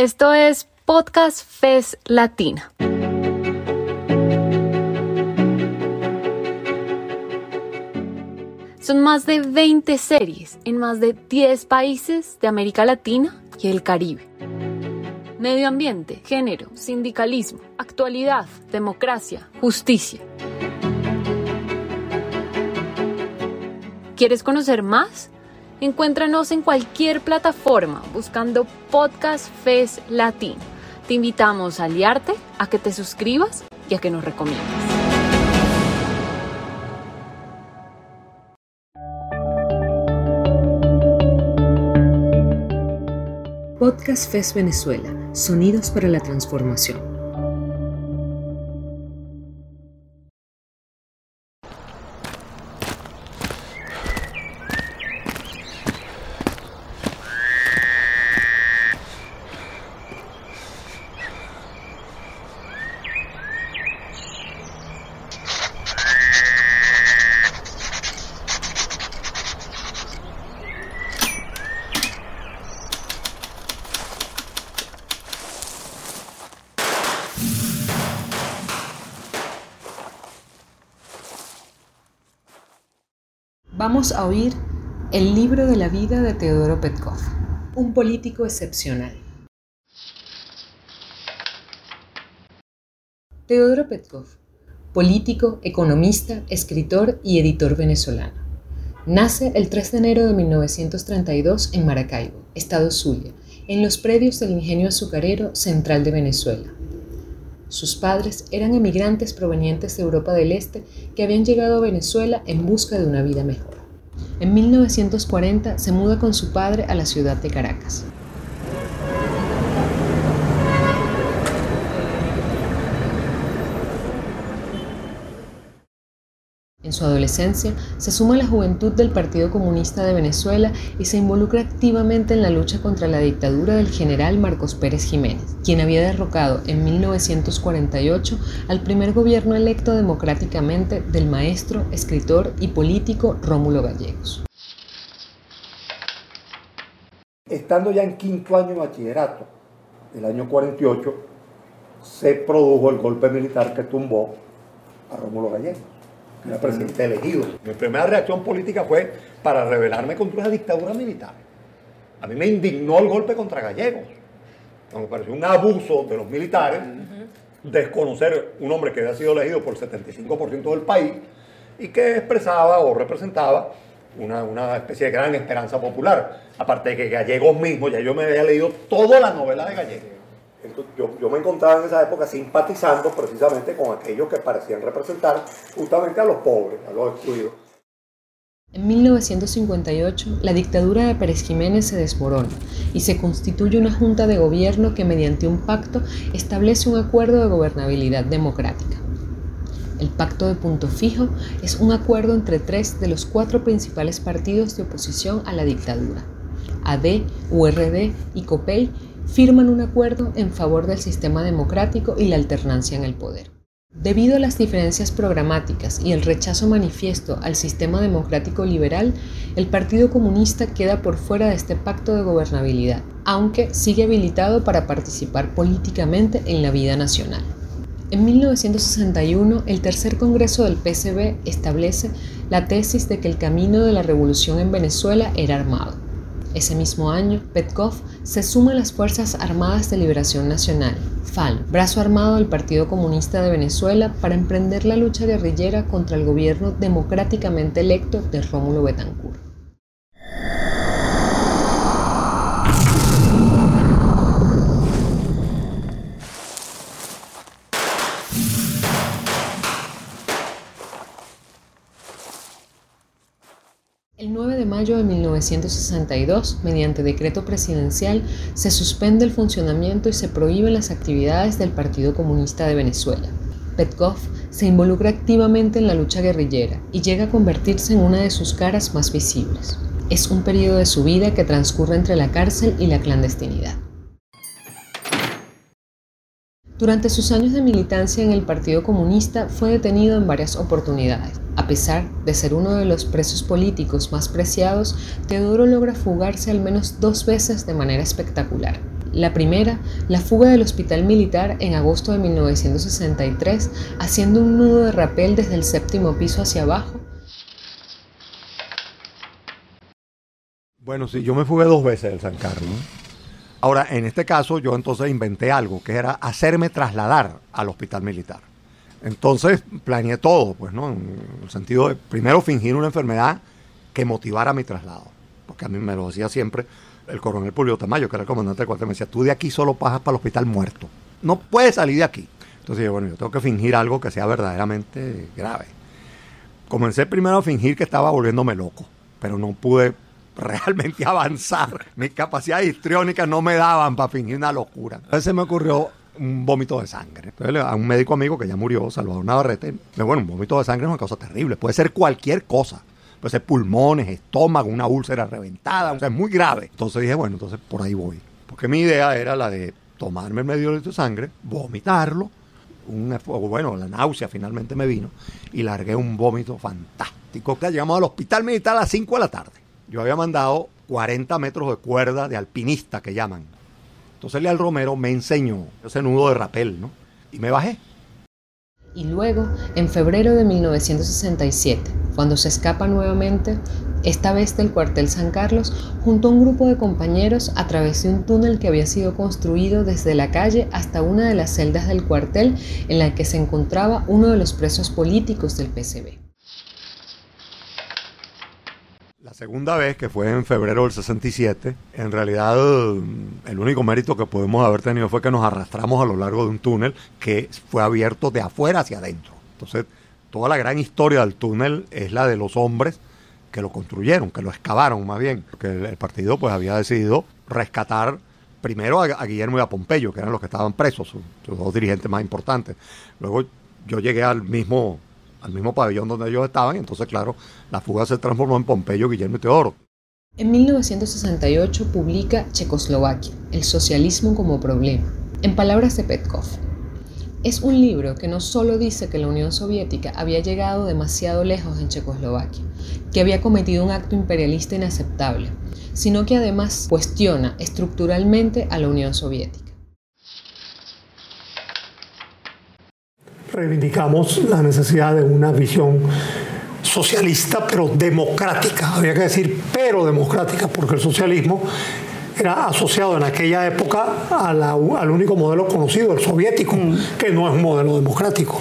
Esto es Podcast FES Latina. Son más de 20 series en más de 10 países de América Latina y el Caribe. Medio ambiente, género, sindicalismo, actualidad, democracia, justicia. ¿Quieres conocer más? Encuéntranos en cualquier plataforma buscando Podcast FES Latino. Te invitamos a aliarte, a que te suscribas y a que nos recomiendes. Podcast FES Venezuela, Sonidos para la Transformación. A oír el libro de la vida de Teodoro Petkov, un político excepcional. Teodoro Petkov, político, economista, escritor y editor venezolano. Nace el 3 de enero de 1932 en Maracaibo, estado Zulia, en los predios del ingenio azucarero central de Venezuela. Sus padres eran emigrantes provenientes de Europa del Este que habían llegado a Venezuela en busca de una vida mejor. En 1940 se muda con su padre a la ciudad de Caracas. En su adolescencia se suma a la juventud del Partido Comunista de Venezuela y se involucra activamente en la lucha contra la dictadura del general Marcos Pérez Jiménez, quien había derrocado en 1948 al primer gobierno electo democráticamente del maestro, escritor y político Rómulo Gallegos. Estando ya en quinto año de bachillerato, el año 48, se produjo el golpe militar que tumbó a Rómulo Gallegos era presidente elegido. Mi primera reacción política fue para rebelarme contra una dictadura militar. A mí me indignó el golpe contra Gallegos. Me pareció un abuso de los militares desconocer un hombre que había sido elegido por el 75% del país y que expresaba o representaba una, una, especie de gran esperanza popular. Aparte de que Gallegos mismo, ya yo me había leído toda la novela de Gallegos yo, me encontraba en esa época simpatizando precisamente con aquellos que parecían representar justamente a los pobres, a los excluidos. En 1958, la dictadura de Pérez Jiménez se desmorona y se constituye una junta de gobierno que mediante un pacto establece un acuerdo de gobernabilidad democrática. El pacto de punto fijo es un acuerdo entre tres de los cuatro principales partidos de oposición a la dictadura, AD, URD y COPEI, firman un acuerdo en favor del sistema democrático y la alternancia en el poder. Debido a las diferencias programáticas y el rechazo manifiesto al sistema democrático liberal, el Partido Comunista queda por fuera de este pacto de gobernabilidad, aunque sigue habilitado para participar políticamente en la vida nacional. En 1961, el tercer Congreso del PCB establece la tesis de que el camino de la revolución en Venezuela era armado ese mismo año, Petkov se suma a las Fuerzas Armadas de Liberación Nacional, FAL, brazo armado del Partido Comunista de Venezuela, para emprender la lucha guerrillera contra el gobierno democráticamente electo de Rómulo Betancourt. Mayo de 1962, mediante decreto presidencial, se suspende el funcionamiento y se prohíben las actividades del Partido Comunista de Venezuela. Petkov se involucra activamente en la lucha guerrillera y llega a convertirse en una de sus caras más visibles. Es un periodo de su vida que transcurre entre la cárcel y la clandestinidad. Durante sus años de militancia en el Partido Comunista fue detenido en varias oportunidades. A pesar de ser uno de los presos políticos más preciados, Teodoro logra fugarse al menos dos veces de manera espectacular. La primera, la fuga del hospital militar en agosto de 1963, haciendo un nudo de rapel desde el séptimo piso hacia abajo. Bueno, sí, yo me fugué dos veces del San Carlos. Ahora, en este caso, yo entonces inventé algo, que era hacerme trasladar al hospital militar. Entonces, planeé todo, pues, ¿no? En el sentido de, primero, fingir una enfermedad que motivara mi traslado. Porque a mí me lo decía siempre el coronel Pulio Tamayo, que era el comandante del cuartel, me decía, tú de aquí solo pasas para el hospital muerto. No puedes salir de aquí. Entonces yo, bueno, yo tengo que fingir algo que sea verdaderamente grave. Comencé primero a fingir que estaba volviéndome loco, pero no pude realmente avanzar. Mis capacidades histriónicas no me daban para fingir una locura. Entonces se me ocurrió un vómito de sangre. A un médico amigo que ya murió, Salvador Navarrete, bueno, un vómito de sangre es una cosa terrible, puede ser cualquier cosa. Puede ser pulmones, estómago, una úlcera reventada, o sea, es muy grave. Entonces dije, bueno, entonces por ahí voy. Porque mi idea era la de tomarme el medio litro de sangre, vomitarlo, un, bueno, la náusea finalmente me vino y largué un vómito fantástico. Llegamos al hospital militar a las 5 de la tarde. Yo había mandado 40 metros de cuerda de alpinista que llaman. Entonces Leal Romero me enseñó ese nudo de rapel, ¿no? Y me bajé. Y luego, en febrero de 1967, cuando se escapa nuevamente, esta vez del cuartel San Carlos, junto a un grupo de compañeros a través de un túnel que había sido construido desde la calle hasta una de las celdas del cuartel en la que se encontraba uno de los presos políticos del PCB. La segunda vez, que fue en febrero del 67, en realidad el único mérito que podemos haber tenido fue que nos arrastramos a lo largo de un túnel que fue abierto de afuera hacia adentro. Entonces, toda la gran historia del túnel es la de los hombres que lo construyeron, que lo excavaron más bien, porque el, partido pues había decidido rescatar primero a, Guillermo y a Pompeyo, que eran los que estaban presos, sus, sus dos dirigentes más importantes. Luego yo llegué al mismo al mismo pabellón donde ellos estaban, entonces, claro, la fuga se transformó en Pompeyo, Guillermo y Teodoro. En 1968 publica Checoslovaquia, el socialismo como problema, en palabras de Petkov. Es un libro que no solo dice que la Unión Soviética había llegado demasiado lejos en Checoslovaquia, que había cometido un acto imperialista inaceptable, sino que además cuestiona estructuralmente a la Unión Soviética. Reivindicamos la necesidad de una visión socialista, pero democrática. Había que decir, pero democrática, porque el socialismo era asociado en aquella época al único modelo conocido, el soviético, mm. que no es un modelo democrático.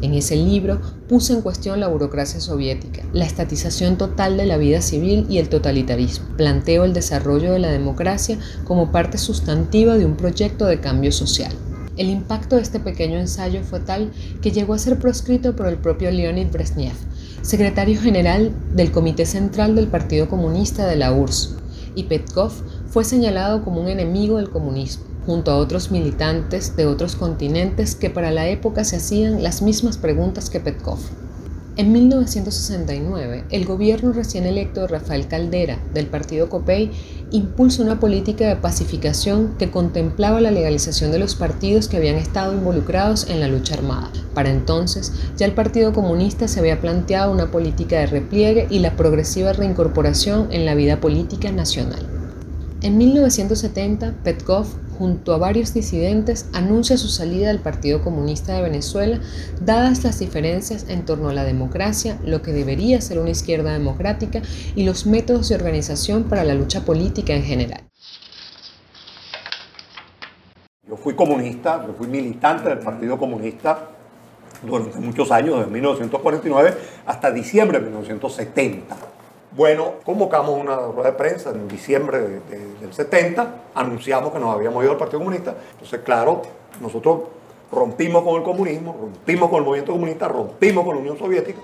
En ese libro puse en cuestión la burocracia soviética, la estatización total de la vida civil y el totalitarismo. Planteo el desarrollo de la democracia como parte sustantiva de un proyecto de cambio social. El impacto de este pequeño ensayo fue tal que llegó a ser proscrito por el propio Leonid Brezhnev, secretario general del Comité Central del Partido Comunista de la URSS, y Petkov fue señalado como un enemigo del comunismo, junto a otros militantes de otros continentes que para la época se hacían las mismas preguntas que Petkov. En 1969, el gobierno recién electo de Rafael Caldera, del partido COPEI, impulsa una política de pacificación que contemplaba la legalización de los partidos que habían estado involucrados en la lucha armada. Para entonces, ya el Partido Comunista se había planteado una política de repliegue y la progresiva reincorporación en la vida política nacional. En 1970, Petkov junto a varios disidentes, anuncia su salida del Partido Comunista de Venezuela, dadas las diferencias en torno a la democracia, lo que debería ser una izquierda democrática y los métodos de organización para la lucha política en general. Yo fui comunista, yo fui militante del Partido Comunista durante muchos años, desde 1949 hasta diciembre de 1970. Bueno, convocamos una rueda de prensa en diciembre del 70, anunciamos que nos habíamos ido al Partido Comunista. Entonces, claro, nosotros rompimos con el comunismo, rompimos con el movimiento comunista, rompimos con la Unión Soviética.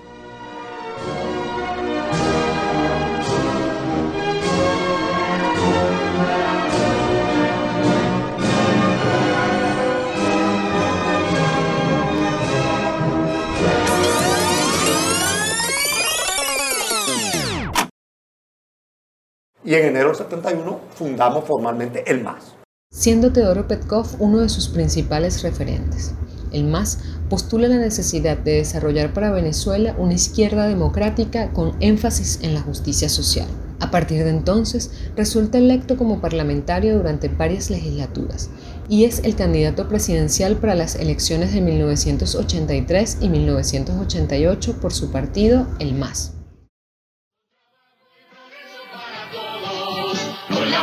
Y en enero del 71 fundamos formalmente el MAS. Siendo Teodoro Petkov uno de sus principales referentes. El MAS postula la necesidad de desarrollar para Venezuela una izquierda democrática con énfasis en la justicia social. A partir de entonces, resulta electo como parlamentario durante varias legislaturas y es el candidato presidencial para las elecciones de 1983 y 1988 por su partido, el MAS.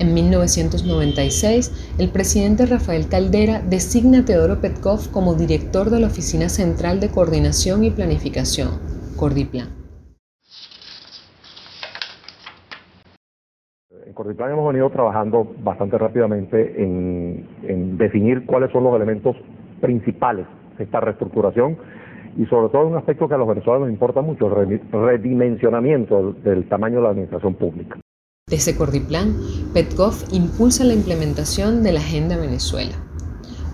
En 1996, el presidente Rafael Caldera designa a Teodoro Petkov como director de la Oficina Central de Coordinación y Planificación, Cordiplan. En Cordiplan hemos venido trabajando bastante rápidamente en, definir cuáles son los elementos principales esta reestructuración y sobre todo un aspecto que a los venezolanos nos importa mucho, el redimensionamiento del, tamaño de la administración pública. Desde Cordiplan, Petkov impulsa la implementación de la Agenda Venezuela,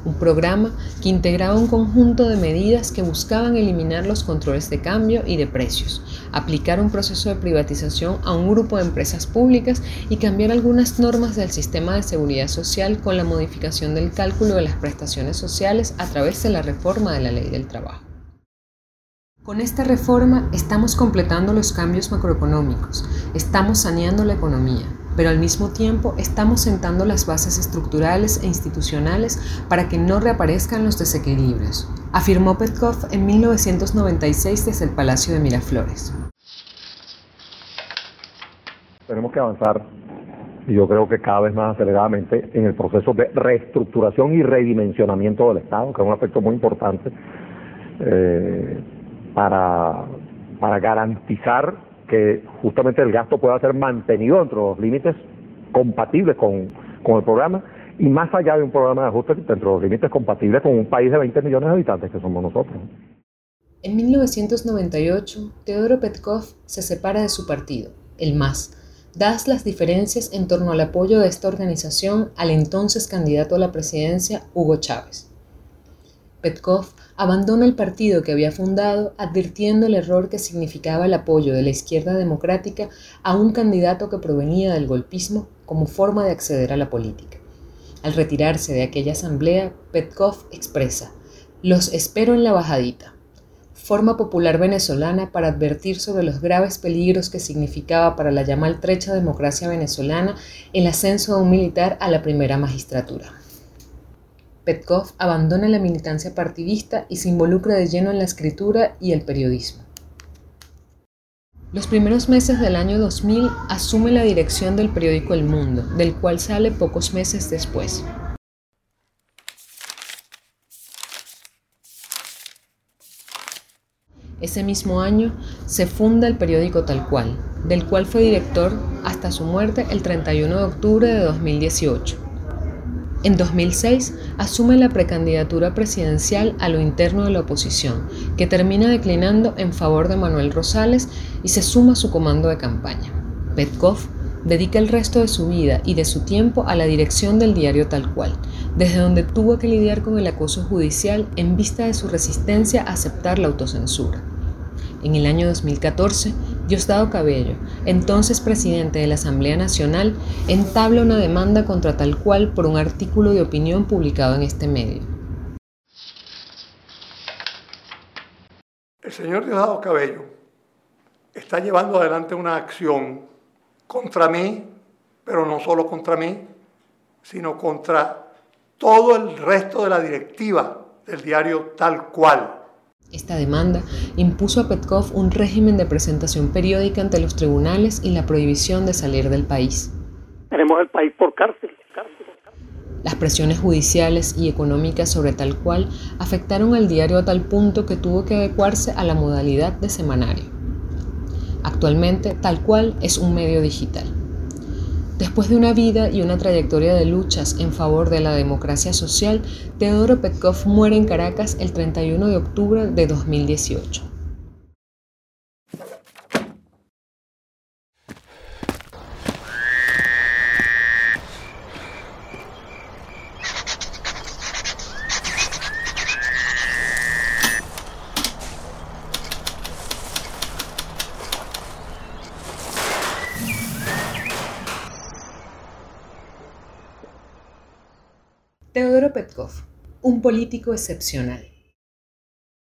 un programa que integraba un conjunto de medidas que buscaban eliminar los controles de cambio y de precios, aplicar un proceso de privatización a un grupo de empresas públicas y cambiar algunas normas del sistema de seguridad social con la modificación del cálculo de las prestaciones sociales a través de la reforma de la ley del trabajo. Con esta reforma estamos completando los cambios macroeconómicos, estamos saneando la economía, pero al mismo tiempo estamos sentando las bases estructurales e institucionales para que no reaparezcan los desequilibrios, afirmó Petkov en 1996 desde el Palacio de Miraflores. Tenemos que avanzar, y yo creo que cada vez más aceleradamente, en el proceso de reestructuración y redimensionamiento del Estado, que es un aspecto muy importante eh, para, para garantizar que justamente el gasto pueda ser mantenido dentro de los límites compatibles con, con el programa y más allá de un programa de ajuste dentro de los límites compatibles con un país de 20 millones de habitantes que somos nosotros. En 1998, Teodoro Petkov se separa de su partido, el MAS, dadas las diferencias en torno al apoyo de esta organización al entonces candidato a la presidencia, Hugo Chávez. Petkov abandona el partido que había fundado advirtiendo el error que significaba el apoyo de la izquierda democrática a un candidato que provenía del golpismo como forma de acceder a la política. Al retirarse de aquella asamblea, Petkov expresa, los espero en la bajadita, forma popular venezolana para advertir sobre los graves peligros que significaba para la ya maltrecha democracia venezolana el ascenso de un militar a la primera magistratura. Petkov abandona la militancia partidista y se involucra de lleno en la escritura y el periodismo. Los primeros meses del año 2000 asume la dirección del periódico El Mundo, del cual sale pocos meses después. Ese mismo año se funda el periódico Tal Cual, del cual fue director hasta su muerte el 31 de octubre de 2018. En 2006 asume la precandidatura presidencial a lo interno de la oposición, que termina declinando en favor de Manuel Rosales y se suma a su comando de campaña. Petkov dedica el resto de su vida y de su tiempo a la dirección del diario tal cual, desde donde tuvo que lidiar con el acoso judicial en vista de su resistencia a aceptar la autocensura. En el año 2014, Diosdado Cabello, entonces presidente de la Asamblea Nacional, entabla una demanda contra tal cual por un artículo de opinión publicado en este medio. El señor Diosdado Cabello está llevando adelante una acción contra mí, pero no solo contra mí, sino contra todo el resto de la directiva del diario tal cual esta demanda impuso a Petkov un régimen de presentación periódica ante los tribunales y la prohibición de salir del país. Tenemos el país por cárcel. Las presiones judiciales y económicas sobre tal cual afectaron al diario a tal punto que tuvo que adecuarse a la modalidad de semanario. Actualmente, tal cual es un medio digital. Después de una vida y una trayectoria de luchas en favor de la democracia social, Teodoro Petkov muere en Caracas el 31 de octubre de 2018. Teodoro Petkov, un político excepcional.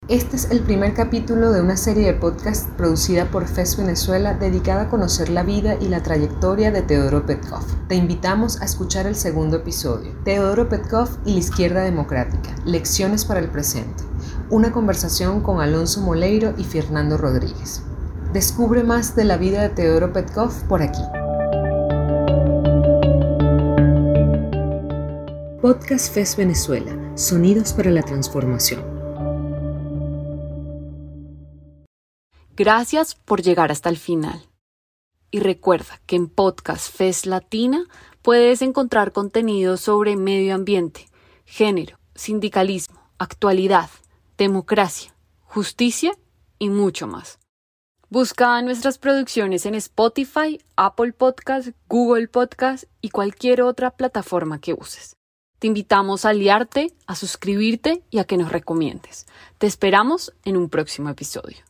Este es el primer capítulo de una serie de podcasts producida por FES Venezuela dedicada a conocer la vida y la trayectoria de Teodoro Petkov. Te invitamos a escuchar el segundo episodio, Teodoro Petkov y la izquierda democrática, lecciones para el presente, una conversación con Alonso Moleiro y Fernando Rodríguez. Descubre más de la vida de Teodoro Petkov por aquí. Podcast FES Venezuela, Sonidos para la Transformación. Gracias por llegar hasta el final. Y recuerda que en Podcast FES Latina puedes encontrar contenido sobre medio ambiente, género, sindicalismo, actualidad, democracia, justicia y mucho más. Busca nuestras producciones en Spotify, Apple Podcast, Google Podcast y cualquier otra plataforma que uses. Te invitamos a aliarte, a suscribirte y a que nos recomiendes. Te esperamos en un próximo episodio.